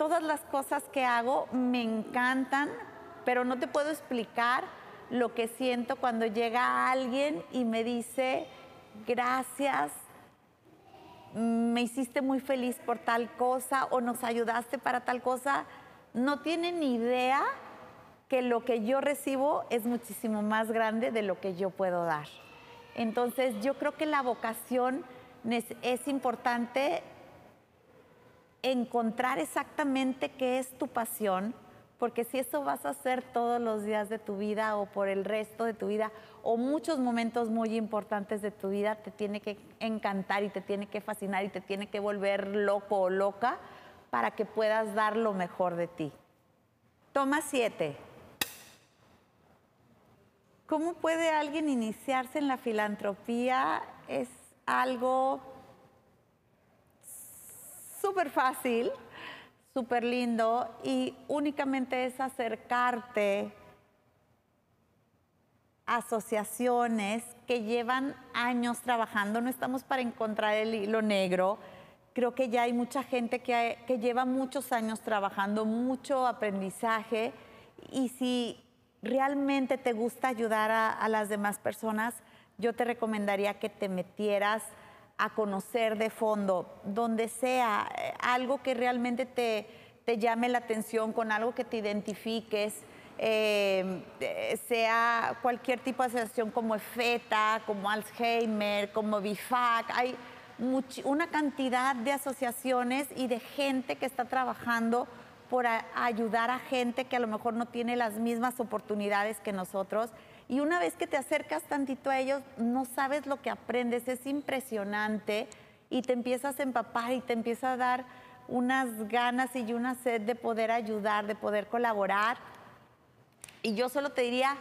todas las cosas que hago me encantan, pero no te puedo explicar lo que siento cuando llega alguien y me dice, gracias, me hiciste muy feliz por tal cosa o nos ayudaste para tal cosa. No tienen ni idea que lo que yo recibo es muchísimo más grande de lo que yo puedo dar. Entonces yo creo que la vocación es importante encontrar exactamente qué es tu pasión, porque si eso vas a hacer todos los días de tu vida o por el resto de tu vida o muchos momentos muy importantes de tu vida, te tiene que encantar y te tiene que fascinar y te tiene que volver loco o loca para que puedas dar lo mejor de ti. Toma siete. ¿Cómo puede alguien iniciarse en la filantropía? Es algo súper fácil, súper lindo y únicamente es acercarte a asociaciones que llevan años trabajando. No estamos para encontrar el hilo negro. Creo que ya hay mucha gente que, que lleva muchos años trabajando, mucho aprendizaje y si realmente te gusta ayudar a, a las demás personas, yo te recomendaría que te metieras a conocer de fondo, donde sea eh, algo que realmente te, te llame la atención, con algo que te identifiques, eh, eh, sea cualquier tipo de asociación como EFETA, como Alzheimer, como BIFAC, hay una cantidad de asociaciones y de gente que está trabajando por ayudar a gente que a lo mejor no tiene las mismas oportunidades que nosotros y una vez que te acercas tantito a ellos, no sabes lo que aprendes, es impresionante y te empiezas a empapar y te empieza a dar unas ganas y una sed de poder ayudar, de poder colaborar. Y yo solo te diría,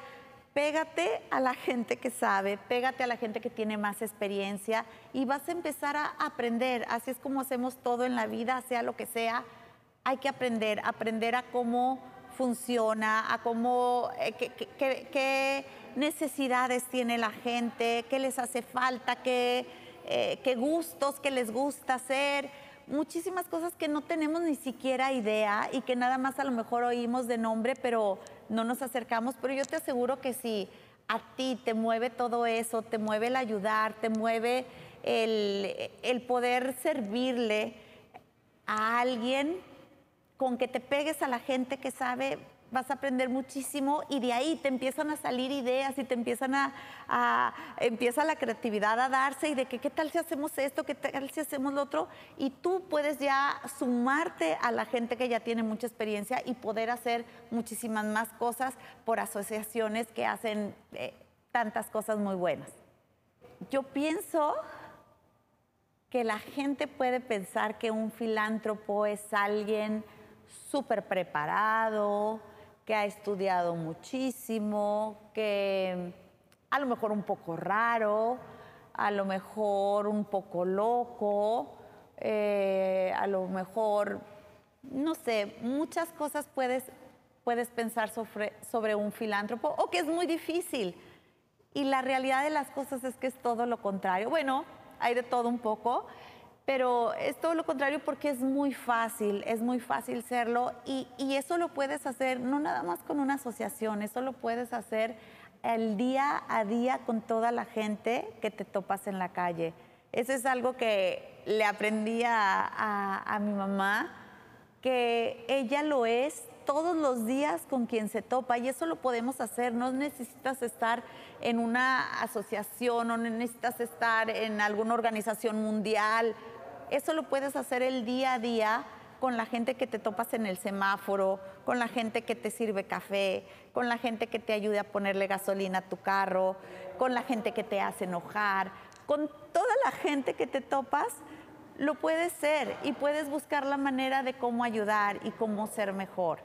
pégate a la gente que sabe, pégate a la gente que tiene más experiencia y vas a empezar a aprender. Así es como hacemos todo en la vida, sea lo que sea. Hay que aprender, aprender a cómo funciona, a cómo, eh, qué necesidades tiene la gente, qué les hace falta, qué, eh, qué gustos, qué les gusta hacer. Muchísimas cosas que no tenemos ni siquiera idea y que nada más a lo mejor oímos de nombre, pero no nos acercamos. Pero yo te aseguro que si a ti te mueve todo eso, te mueve el ayudar, te mueve el poder servirle a alguien, con que te pegues a la gente que sabe vas a aprender muchísimo y de ahí te empiezan a salir ideas y te empiezan a, empieza la creatividad a darse y de que qué tal si hacemos esto, qué tal si hacemos lo otro y tú puedes ya sumarte a la gente que ya tiene mucha experiencia y poder hacer muchísimas más cosas por asociaciones que hacen eh, tantas cosas muy buenas. Yo pienso que la gente puede pensar que un filántropo es alguien súper preparado, que ha estudiado muchísimo, que a lo mejor un poco raro, a lo mejor un poco loco, eh, a lo mejor, no sé, muchas cosas puedes, puedes pensar sobre, sobre un filántropo o que es muy difícil. Y la realidad de las cosas es que es todo lo contrario. Bueno, hay de todo un poco, pero es todo lo contrario porque es muy fácil, es muy fácil serlo y, eso lo puedes hacer no nada más con una asociación, eso lo puedes hacer el día a día con toda la gente que te topas en la calle. Eso es algo que le aprendí a, a mi mamá, que ella lo es todos los días con quien se topa y eso lo podemos hacer. No necesitas estar en una asociación, no necesitas estar en alguna organización mundial eso lo puedes hacer el día a día con la gente que te topas en el semáforo, con la gente que te sirve café, con la gente que te ayuda a ponerle gasolina a tu carro, con la gente que te hace enojar, con toda la gente que te topas, lo puedes ser y puedes buscar la manera de cómo ayudar y cómo ser mejor.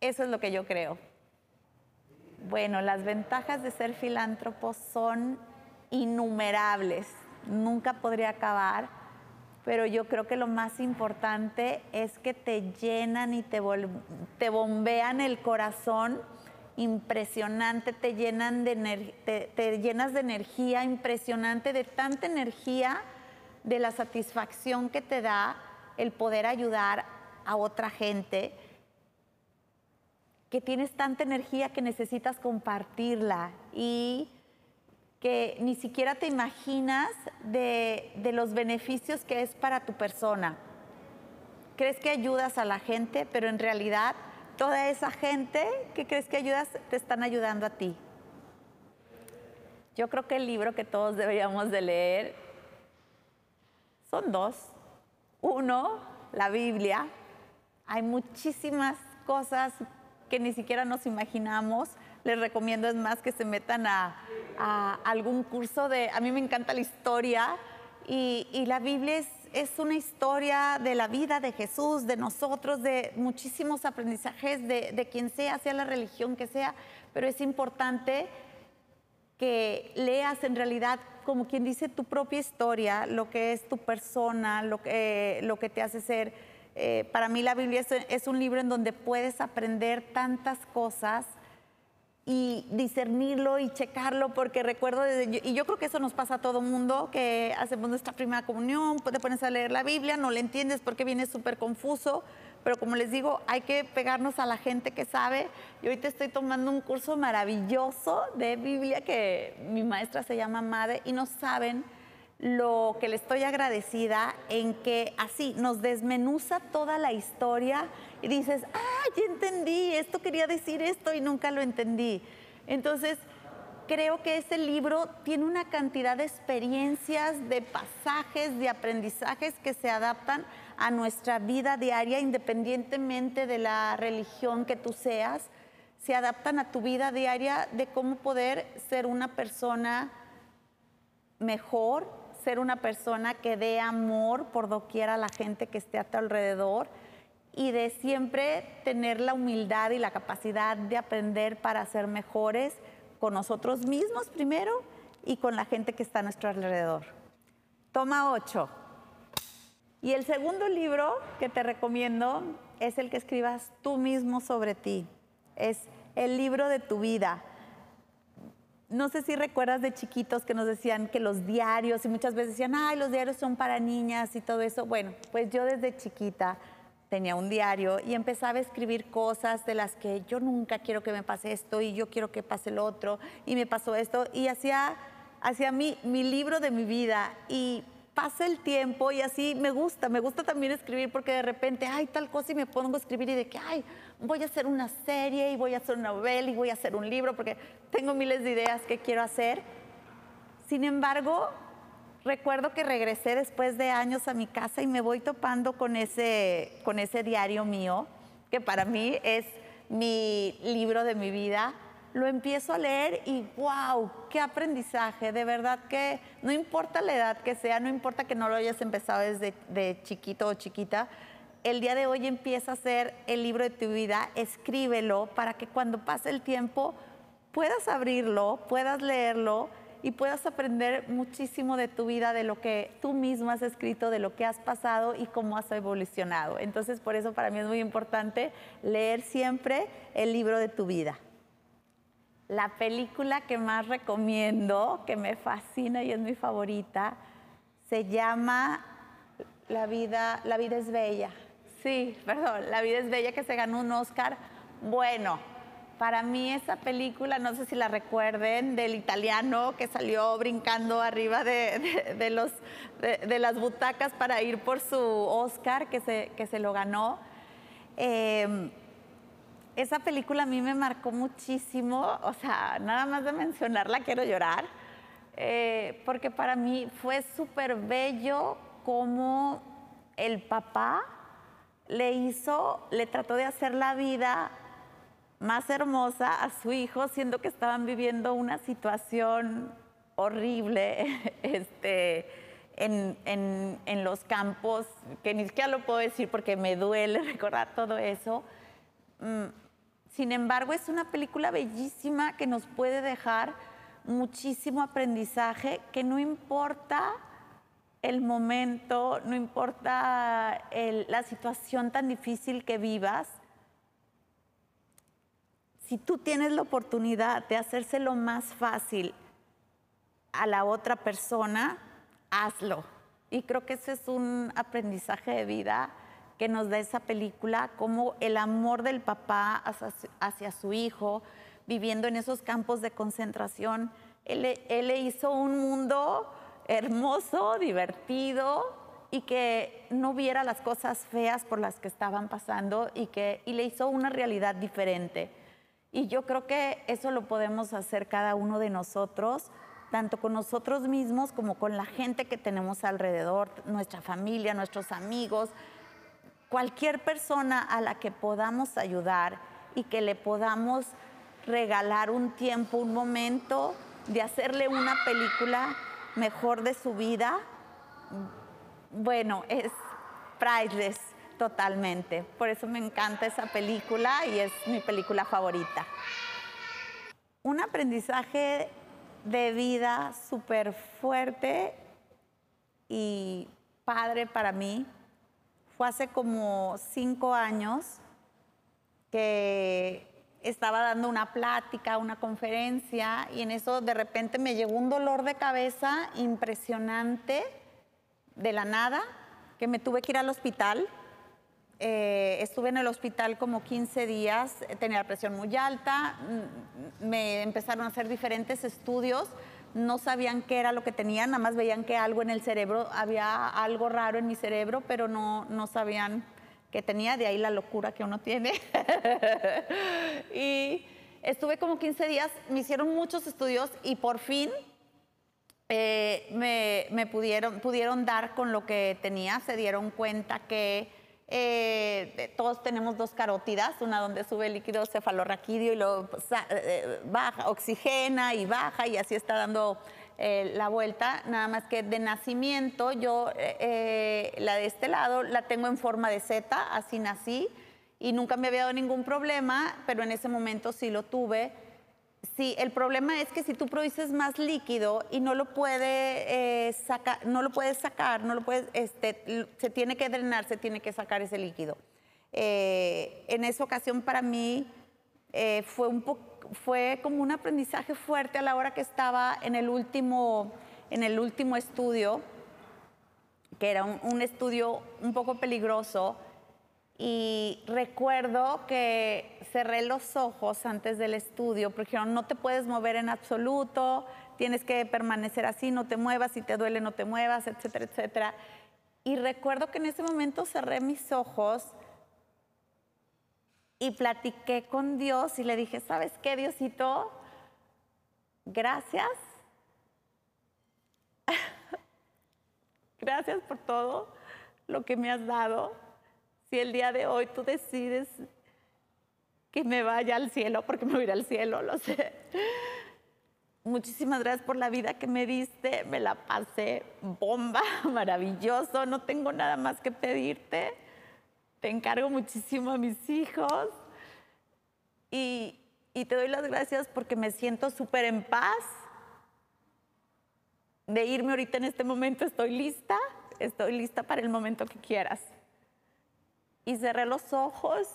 Eso es lo que yo creo. Bueno, las ventajas de ser filántropo son innumerables nunca podría acabar, pero yo creo que lo más importante es que te llenan y te, te bombean el corazón impresionante, te, llenan de te, llenas de energía impresionante, de tanta energía, de la satisfacción que te da el poder ayudar a otra gente, que tienes tanta energía que necesitas compartirla. Y que ni siquiera te imaginas de, de los beneficios que es para tu persona. Crees que ayudas a la gente, pero en realidad toda esa gente que crees que ayudas te están ayudando a ti. Yo creo que el libro que todos deberíamos de leer son dos. Uno, la Biblia. Hay muchísimas cosas que ni siquiera nos imaginamos. Les recomiendo es más que se metan a, algún curso de... A mí me encanta la historia y, la Biblia es, una historia de la vida de Jesús, de nosotros, de muchísimos aprendizajes, de, quien sea, sea la religión que sea, pero es importante que leas en realidad, como quien dice, tu propia historia, lo que es tu persona, lo que, lo que te hace ser. Eh, para mí la Biblia es, un libro en donde puedes aprender tantas cosas y discernirlo y checarlo, porque recuerdo, y yo creo que eso nos pasa a todo mundo, que hacemos nuestra primera comunión, te pones a leer la Biblia, no le entiendes porque viene súper confuso, pero como les digo, hay que pegarnos a la gente que sabe. Y ahorita estoy tomando un curso maravilloso de Biblia que mi maestra se llama Made y no saben lo que le estoy agradecida en que así nos desmenuza toda la historia y dices, ah, ya entendí, esto quería decir esto y nunca lo entendí. Entonces, creo que ese libro tiene una cantidad de experiencias, de pasajes, de aprendizajes que se adaptan a nuestra vida diaria, independientemente de la religión que tú seas, se adaptan a tu vida diaria de cómo poder ser una persona mejor, ser una persona que dé amor por doquier a la gente que esté a tu alrededor y de siempre tener la humildad y la capacidad de aprender para ser mejores con nosotros mismos primero y con la gente que está a nuestro alrededor. Toma 8. Y el segundo libro que te recomiendo es el que escribas tú mismo sobre ti. Es el libro de tu vida. No sé si recuerdas de chiquitos que nos decían que los diarios, y muchas veces decían, ay, los diarios son para niñas y todo eso. Bueno, pues yo desde chiquita tenía un diario y empezaba a escribir cosas de las que yo nunca quiero que me pase esto y yo quiero que pase lo otro y me pasó esto y hacía, hacía mi, mi libro de mi vida y pasa el tiempo y así me gusta, me gusta también escribir porque de repente, hay tal cosa y me pongo a escribir y de que, ay, voy a hacer una serie y voy a hacer una novela y voy a hacer un libro porque tengo miles de ideas que quiero hacer. Sin embargo, recuerdo que regresé después de años a mi casa y me voy topando con ese, con ese diario mío, que para mí es mi libro de mi vida lo empiezo a leer y wow, qué aprendizaje, de verdad que no importa la edad que sea, no importa que no lo hayas empezado desde de chiquito o chiquita, el día de hoy empieza a ser el libro de tu vida, escríbelo para que cuando pase el tiempo puedas abrirlo, puedas leerlo y puedas aprender muchísimo de tu vida, de lo que tú mismo has escrito, de lo que has pasado y cómo has evolucionado. Entonces, por eso para mí es muy importante leer siempre el libro de tu vida. La película que más recomiendo, que me fascina y es mi favorita, se llama La vida, es bella. Sí, perdón, La vida es bella que se ganó un Oscar. Bueno, para mí esa película, no sé si la recuerden, del italiano que salió brincando arriba de, los, de, las butacas para ir por su Oscar, que se, que se lo ganó. Eh, esa película a mí me marcó muchísimo, o sea, nada más de mencionarla quiero llorar, eh, porque para mí fue súper bello como el papá le hizo, le trató de hacer la vida más hermosa a su hijo, siendo que estaban viviendo una situación horrible este, en, en los campos, que ni siquiera lo puedo decir porque me duele recordar todo eso. Sin embargo, es una película bellísima que nos puede dejar muchísimo aprendizaje, que no importa el momento, no importa la situación tan difícil que vivas, si tú tienes la oportunidad de hacérselo más fácil a la otra persona, hazlo. Y creo que ese es un aprendizaje de vida que nos da esa película, como el amor del papá hacia, hacia su hijo, viviendo en esos campos de concentración. Él, él le hizo un mundo hermoso, divertido y que no viera las cosas feas por las que estaban pasando y que y le hizo una realidad diferente. Y yo creo que eso lo podemos hacer cada uno de nosotros, tanto con nosotros mismos como con la gente que tenemos alrededor, nuestra familia, nuestros amigos, cualquier persona a la que podamos ayudar y que le podamos regalar un tiempo, un momento de hacerle una película mejor de su vida, bueno, es priceless totalmente. Por eso me encanta esa película y es mi película favorita. Un aprendizaje de vida súper fuerte y padre para mí fue hace como cinco años que estaba dando una plática, una conferencia, y en eso de repente me llegó un dolor de cabeza impresionante de la nada, que me tuve que ir al hospital. Eh, estuve en el hospital como 15 días, tenía la presión muy alta, me empezaron a hacer diferentes estudios, no sabían qué era lo que tenía, nada más veían que algo en el cerebro, había algo raro en mi cerebro, pero no, no sabían que tenía, de ahí la locura que uno tiene. y estuve como 15 días, me hicieron muchos estudios y por fin eh, me, pudieron, pudieron dar con lo que tenía, se dieron cuenta que eh, todos tenemos dos carótidas, una donde sube el líquido cefalorraquídeo y lo pues, eh, baja, oxigena y baja y así está dando eh, la vuelta, nada más que de nacimiento yo eh, la de este lado la tengo en forma de Z, así nací y nunca me había dado ningún problema, pero en ese momento sí lo tuve. Sí, el problema es que si tú produces más líquido y no lo puede sacar, no lo puedes sacar, no lo puedes, este, se tiene que drenar, se tiene que sacar ese líquido. en esa ocasión para mí fue un fue como un aprendizaje fuerte a la hora que estaba en el último, en el último estudio, que era un, estudio un poco peligroso. Y recuerdo que cerré los ojos antes del estudio, porque no te puedes mover en absoluto, tienes que permanecer así, no te muevas, si te duele no te muevas, etcétera, etcétera. Y recuerdo que en ese momento cerré mis ojos y platiqué con Dios y le dije, ¿sabes qué, Diosito? Gracias. Gracias por todo lo que me has dado. Si el día de hoy tú decides que me vaya al cielo, porque me voy a ir al cielo, lo sé. Muchísimas gracias por la vida que me diste, me la pasé bomba, maravilloso, no tengo nada más que pedirte te encargo muchísimo a mis hijos y, te doy las gracias porque me siento súper en paz de irme ahorita en este momento. Estoy lista, estoy lista para el momento que quieras. Y cerré los ojos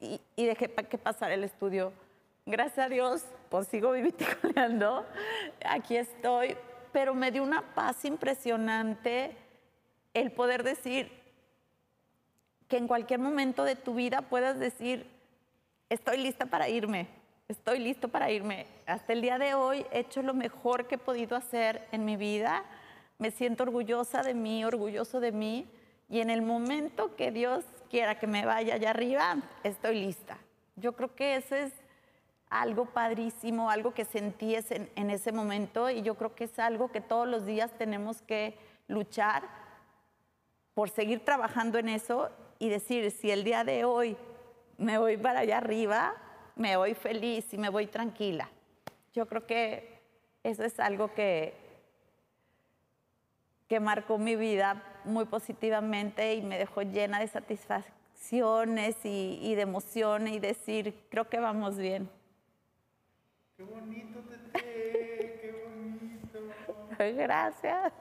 y, dejé que pasara el estudio. Gracias a Dios, pues sigo viviticoleando. Aquí estoy, pero me dio una paz impresionante el poder decir, que en cualquier momento de tu vida puedas decir, estoy lista para irme, estoy listo para irme. Hasta el día de hoy he hecho lo mejor que he podido hacer en mi vida, me siento orgullosa de mí, orgulloso de mí, y en el momento que Dios quiera que me vaya allá arriba, estoy lista. Yo creo que eso es algo padrísimo, algo que sentí en, en ese momento, y yo creo que es algo que todos los días tenemos que luchar por seguir trabajando en eso y decir, si el día de hoy me voy para allá arriba, me voy feliz y me voy tranquila. Yo creo que eso es algo que, que marcó mi vida muy positivamente y me dejó llena de satisfacciones y, y de emociones y decir, creo que vamos bien. Qué bonito, Tete, qué bonito. Gracias.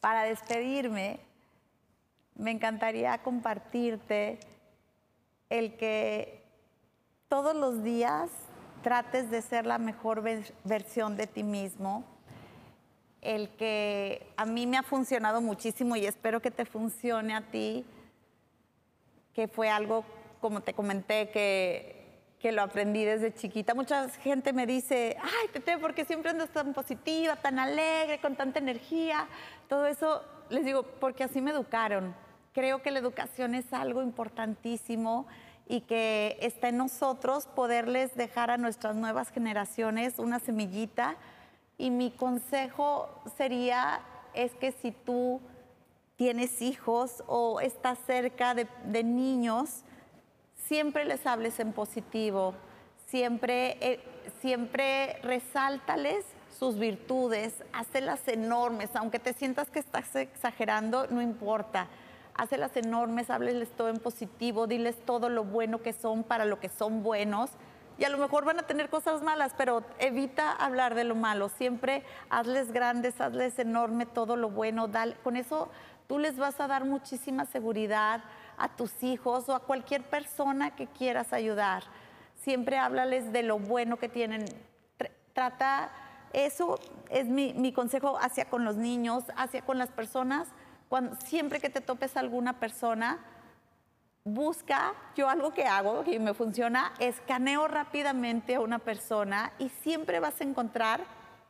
Para despedirme, me encantaría compartirte el que todos los días trates de ser la mejor versión de ti mismo el que a mí me ha funcionado muchísimo y espero que te funcione a ti, que fue algo, como te comenté, que, que lo aprendí desde chiquita. Mucha gente me dice, ay, Tete, ¿por qué siempre andas tan positiva, tan alegre, con tanta energía? Todo eso, les digo, porque así me educaron. Creo que la educación es algo importantísimo y que está en nosotros poderles dejar a nuestras nuevas generaciones una semillita. Y mi consejo sería, es que si tú tienes hijos o estás cerca de, niños, siempre les hables en positivo, siempre, eh, siempre resáltales sus virtudes, hacelas enormes, aunque te sientas que estás exagerando, no importa. Las enormes, hábleles todo en positivo, diles todo lo bueno que son para lo que son buenos. Y a lo mejor van a tener cosas malas, pero evita hablar de lo malo. Siempre hazles grandes, hazles enorme todo lo bueno. Con eso tú les vas a dar muchísima seguridad a tus hijos o a cualquier persona que quieras ayudar. Siempre háblales de lo bueno que tienen. Trata, eso es mi, mi consejo hacia con los niños, hacia con las personas siempre que te topes a alguna persona, busca, yo algo que hago que me funciona, escaneo rápidamente a una persona y siempre vas a encontrar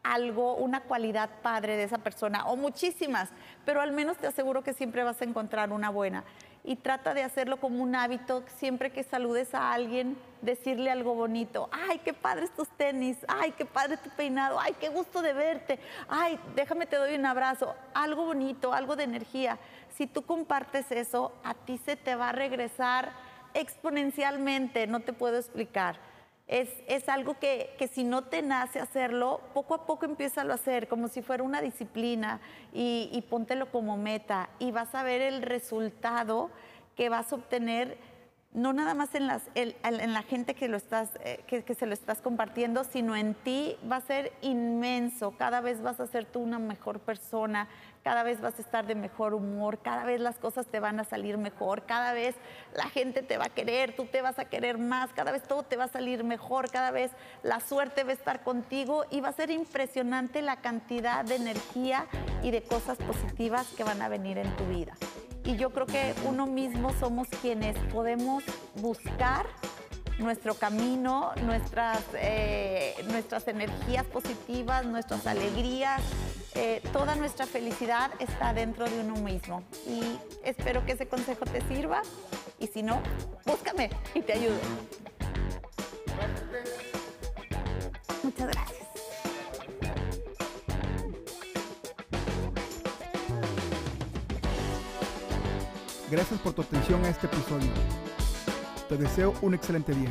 algo, una cualidad padre de esa persona, o muchísimas, pero al menos te aseguro que siempre vas a encontrar una buena y trata de hacerlo como un hábito, siempre que saludes a alguien, decirle algo bonito. Ay, qué padres tus tenis, ay, qué padre tu peinado, ay, qué gusto de verte, ay, déjame te doy un abrazo, algo bonito, algo de energía. Si tú compartes eso, a ti se te va a regresar exponencialmente, no te puedo explicar es, algo que, si no te nace hacerlo, poco a poco empieza a hacer, como si fuera una disciplina y, y póntelo como meta y vas a ver el resultado que vas a obtener no nada más en, las, en, la gente que, lo estás, eh, que, que, se lo estás compartiendo, sino en ti va a ser inmenso. Cada vez vas a ser tú una mejor persona, cada vez vas a estar de mejor humor, cada vez las cosas te van a salir mejor, cada vez la gente te va a querer, tú te vas a querer más, cada vez todo te va a salir mejor, cada vez la suerte va a estar contigo y va a ser impresionante la cantidad de energía y de cosas positivas que van a venir en tu vida. Y yo creo que uno mismo somos quienes podemos buscar nuestro camino, nuestras, eh, nuestras energías positivas, nuestras alegrías, eh, toda nuestra felicidad está dentro de uno mismo. Y espero que ese consejo te sirva y si no, búscame y te ayudo. Muchas gracias. Gracias por tu atención a este episodio. Te deseo un excelente día.